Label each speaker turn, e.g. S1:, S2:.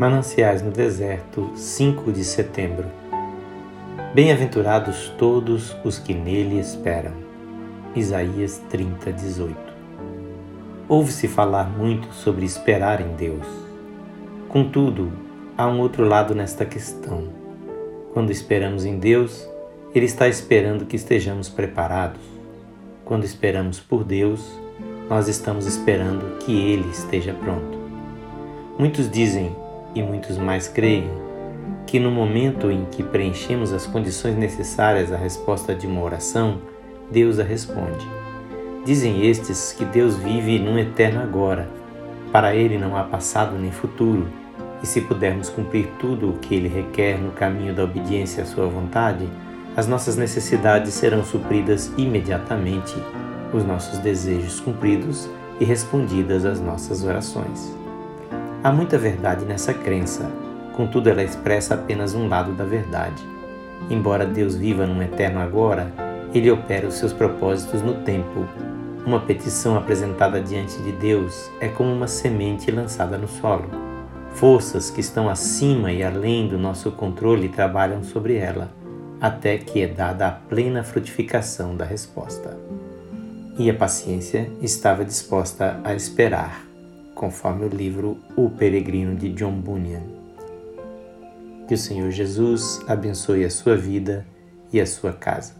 S1: Mananciais no Deserto, 5 de setembro. Bem-aventurados todos os que nele esperam. Isaías 30, 18. Ouve-se falar muito sobre esperar em Deus. Contudo, há um outro lado nesta questão. Quando esperamos em Deus, Ele está esperando que estejamos preparados. Quando esperamos por Deus, nós estamos esperando que Ele esteja pronto. Muitos dizem e muitos mais creem que no momento em que preenchemos as condições necessárias à resposta de uma oração, Deus a responde. Dizem estes que Deus vive num eterno agora. Para Ele não há passado nem futuro, e se pudermos cumprir tudo o que Ele requer no caminho da obediência à Sua vontade, as nossas necessidades serão supridas imediatamente, os nossos desejos cumpridos e respondidas as nossas orações. Há muita verdade nessa crença, contudo, ela expressa apenas um lado da verdade. Embora Deus viva num eterno agora, ele opera os seus propósitos no tempo. Uma petição apresentada diante de Deus é como uma semente lançada no solo. Forças que estão acima e além do nosso controle trabalham sobre ela, até que é dada a plena frutificação da resposta. E a paciência estava disposta a esperar conforme o livro O Peregrino de John Bunyan. Que o Senhor Jesus abençoe a sua vida e a sua casa.